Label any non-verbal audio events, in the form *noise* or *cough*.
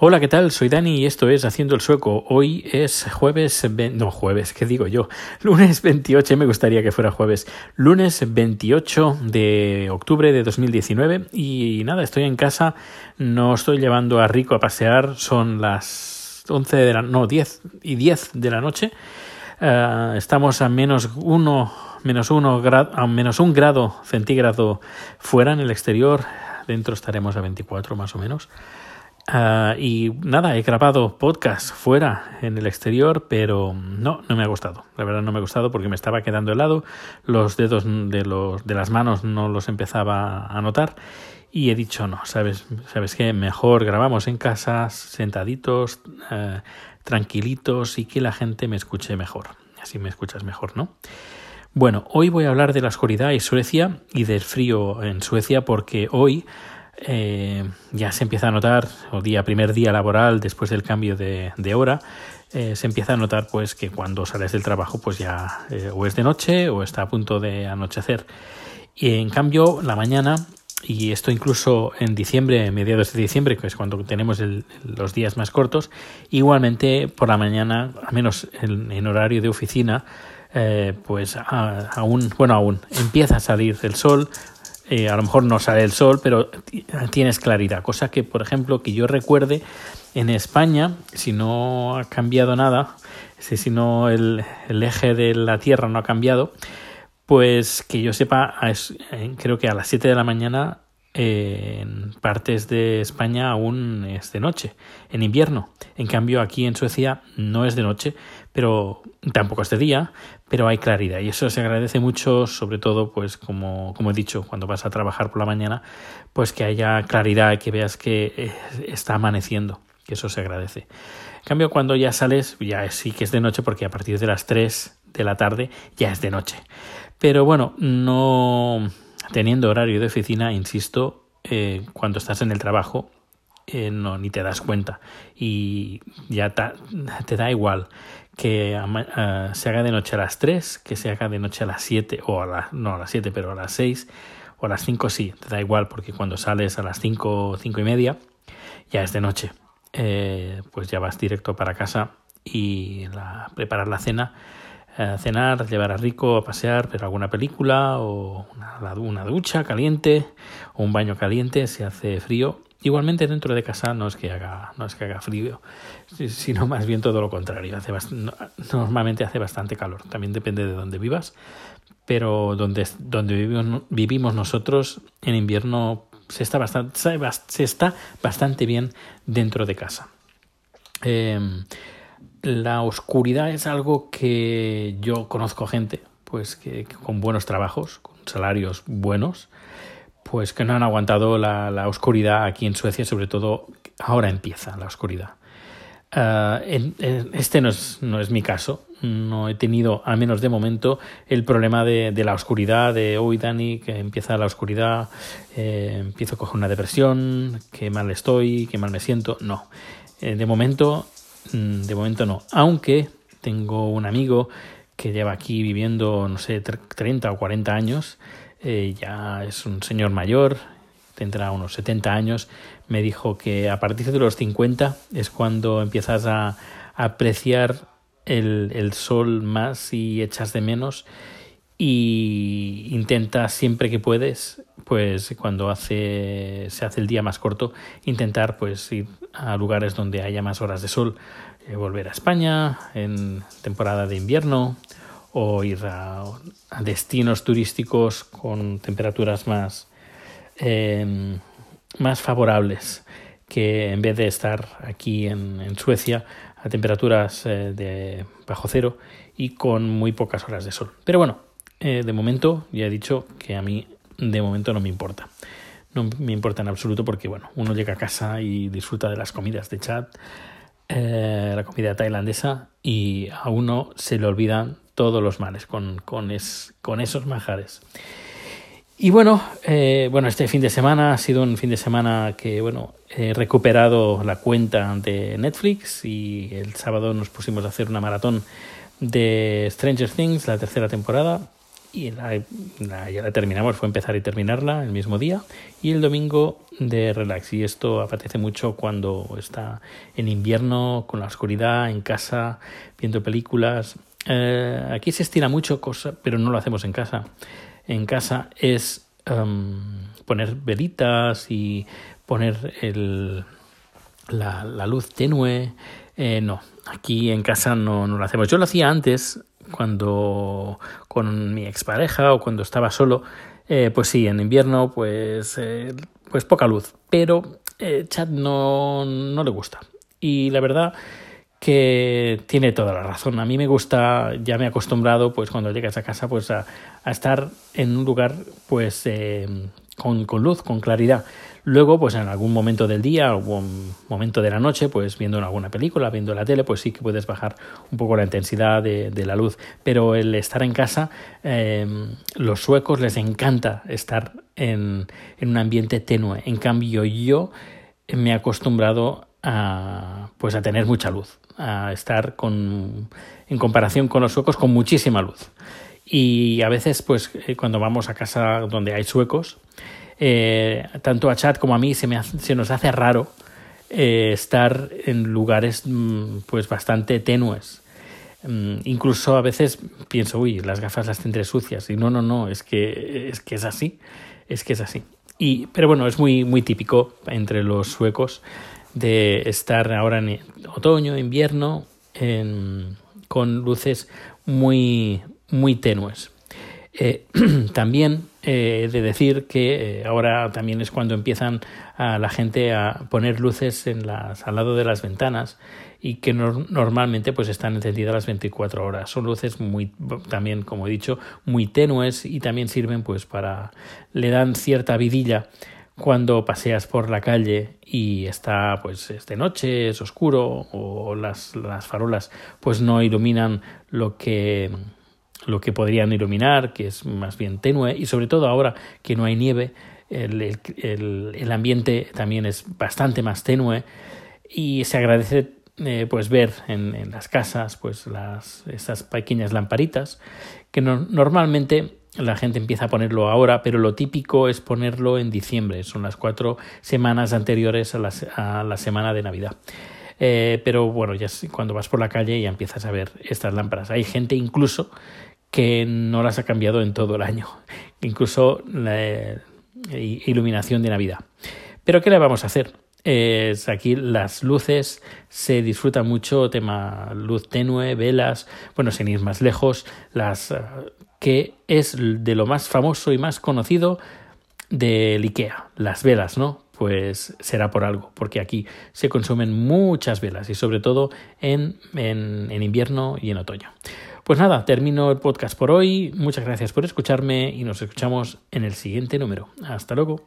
Hola, ¿qué tal? Soy Dani y esto es Haciendo el Sueco. Hoy es jueves, no jueves, ¿qué digo yo? *laughs* Lunes 28, me gustaría que fuera jueves. Lunes 28 de octubre de 2019 y nada, estoy en casa, no estoy llevando a Rico a pasear, son las 11 de la, no, 10 y 10 de la noche. Uh, estamos a menos uno, menos uno a menos un grado centígrado fuera en el exterior, dentro estaremos a 24 más o menos. Uh, y nada, he grabado podcast fuera en el exterior, pero no, no me ha gustado. La verdad no me ha gustado porque me estaba quedando helado, los dedos de, los, de las manos no los empezaba a notar y he dicho no, sabes, sabes qué, mejor grabamos en casa, sentaditos, uh, tranquilitos y que la gente me escuche mejor. Así me escuchas mejor, ¿no? Bueno, hoy voy a hablar de la oscuridad en Suecia y del frío en Suecia porque hoy eh, ya se empieza a notar, o día, primer día laboral después del cambio de, hora, eh, se empieza a notar pues que cuando sales del trabajo pues ya eh, o es de noche o está a punto de anochecer. Y en cambio la mañana, y esto incluso en diciembre, mediados de diciembre, que es cuando tenemos los días más cortos, igualmente por la mañana, al menos en, horario de oficina, pues aún, bueno, aún empieza a salir el sol, eh, a lo mejor no sale el sol, pero tienes claridad. Cosa que, por ejemplo, que yo recuerde en España, si no ha cambiado nada, si no el, el eje de la Tierra no ha cambiado, pues que yo sepa, creo que a las 7 de la mañana en partes de España aún es de noche, en invierno. En cambio, aquí en Suecia no es de noche, pero tampoco es de día, pero hay claridad. Y eso se agradece mucho, sobre todo, pues como, como he dicho, cuando vas a trabajar por la mañana, pues que haya claridad que veas que está amaneciendo, que eso se agradece. En cambio, cuando ya sales, ya sí que es de noche, porque a partir de las 3 de la tarde ya es de noche. Pero bueno, no teniendo horario de oficina, insisto, eh, cuando estás en el trabajo, eh, no, ni te das cuenta. Y ya te da igual que uh, se haga de noche a las 3, que se haga de noche a las 7, o a las, no a las 7, pero a las 6 o a las 5 sí, te da igual, porque cuando sales a las 5, 5 y media, ya es de noche. Eh, pues ya vas directo para casa y la, preparar la cena cenar, llevar a Rico a pasear, ver alguna película o una, ducha caliente o un baño caliente si hace frío. Igualmente dentro de casa no es que haga, no es que haga frío, sino más bien todo lo contrario. Hace normalmente hace bastante calor. También depende de dónde vivas, pero donde, donde vivimos, vivimos nosotros en invierno se está bastante, se está bastante bien dentro de casa. Eh, la oscuridad es algo que yo conozco gente, pues que, con buenos trabajos, con salarios buenos, pues que no han aguantado la, la oscuridad aquí en Suecia, sobre todo ahora empieza la oscuridad. En este no es, no es mi caso, no he tenido, al menos de momento, el problema de, de la oscuridad, de hoy Dani, que empieza la oscuridad, eh, empiezo a coger una depresión, que mal estoy, que mal me siento, no. Eh, de momento de momento no, aunque tengo un amigo que lleva aquí viviendo, no sé, 30 o 40 años, eh, ya es un señor mayor, tendrá unos 70 años, me dijo que a partir de los 50 es cuando empiezas a, a apreciar el, el, sol más y echas de menos y intenta siempre que puedes pues cuando hace se hace el día más corto intentar pues ir a lugares donde haya más horas de sol. Eh, volver a España en temporada de invierno o ir a, destinos turísticos con temperaturas más eh, más favorables que en vez de estar aquí en, en Suecia a temperaturas eh, de bajo cero y con muy pocas horas de sol. Pero bueno eh, de momento, ya he dicho que a mí de momento no me importa. No me importa en absoluto porque, bueno, uno llega a casa y disfruta de las comidas de chat, eh, la comida tailandesa, y a uno se le olvidan todos los males con, con, es, con esos manjares. Y bueno, eh, bueno, este fin de semana ha sido un fin de semana que, bueno, he recuperado la cuenta de Netflix y el sábado nos pusimos a hacer una maratón de Stranger Things, la tercera temporada, y la, ya la terminamos, fue empezar y terminarla el mismo día. Y el domingo de relax. Y esto apetece mucho cuando está en invierno, con la oscuridad, en casa, viendo películas. Eh, aquí se estira mucho, cosa, pero no lo hacemos en casa. En casa es em, poner velitas y poner el, la, la luz tenue. Eh, no, aquí en casa no, no lo hacemos. Yo lo hacía antes cuando con mi expareja o cuando estaba solo, eh, pues sí, en invierno pues, eh, pues poca luz, pero eh, Chad no, no le gusta. Y la verdad que tiene toda la razón. A mí me gusta, ya me he acostumbrado, pues cuando llegas a casa, pues a, a estar en un lugar, pues eh, con, con, luz, con claridad. Luego, pues en algún momento del día, algún momento de la noche, pues viendo alguna película, viendo la tele, pues sí que puedes bajar un poco la intensidad de, la luz. Pero el estar en casa, eh, los suecos les encanta estar en, en un ambiente tenue. En cambio, yo me he acostumbrado a, pues a tener mucha luz, a estar con, en comparación con los suecos con muchísima luz. Y a veces, pues eh, cuando vamos a casa donde hay suecos, eh, tanto a Chad como a mí se, me hace, se nos hace raro eh, estar en lugares mm, pues bastante tenues. Mm, incluso a veces pienso, uy, las gafas las tendré sucias. Y no, no, no, es que es, que es así. Es que es así. Y, pero bueno, es muy, muy típico entre los suecos de estar ahora en otoño, invierno, con luces muy, muy tenues. Eh, *clears throat* también eh, de decir que eh, ahora también es cuando empiezan a la gente a poner luces en las, al lado de las ventanas y que no, normalmente pues están encendidas las 24 horas. Son luces muy también, como he dicho, muy tenues y también sirven pues para le dan cierta vidilla cuando paseas por la calle y está pues es de noche, es oscuro o las, las farolas pues no iluminan lo que lo que podrían iluminar, que es más bien tenue, y sobre todo ahora que no hay nieve, el, el, el ambiente también es bastante más tenue y se agradece eh, pues ver en, en, las casas pues las estas pequeñas lamparitas que no, normalmente la gente empieza a ponerlo ahora, pero lo típico es ponerlo en diciembre, son las cuatro semanas anteriores a la, a la semana de Navidad. Eh, pero bueno, ya cuando vas por la calle ya empiezas a ver estas lámparas. Hay gente incluso que no las ha cambiado en todo el año, incluso la eh, iluminación de Navidad. Pero ¿qué le vamos a hacer? Es aquí las luces se disfruta mucho, tema luz tenue, velas, bueno, sin ir más lejos, las que es de lo más famoso y más conocido del IKEA, las velas, ¿no? Pues será por algo, porque aquí se consumen muchas velas y sobre todo en, en, en invierno y en otoño. Pues nada, termino el podcast por hoy. Muchas gracias por escucharme y nos escuchamos en el siguiente número. Hasta luego.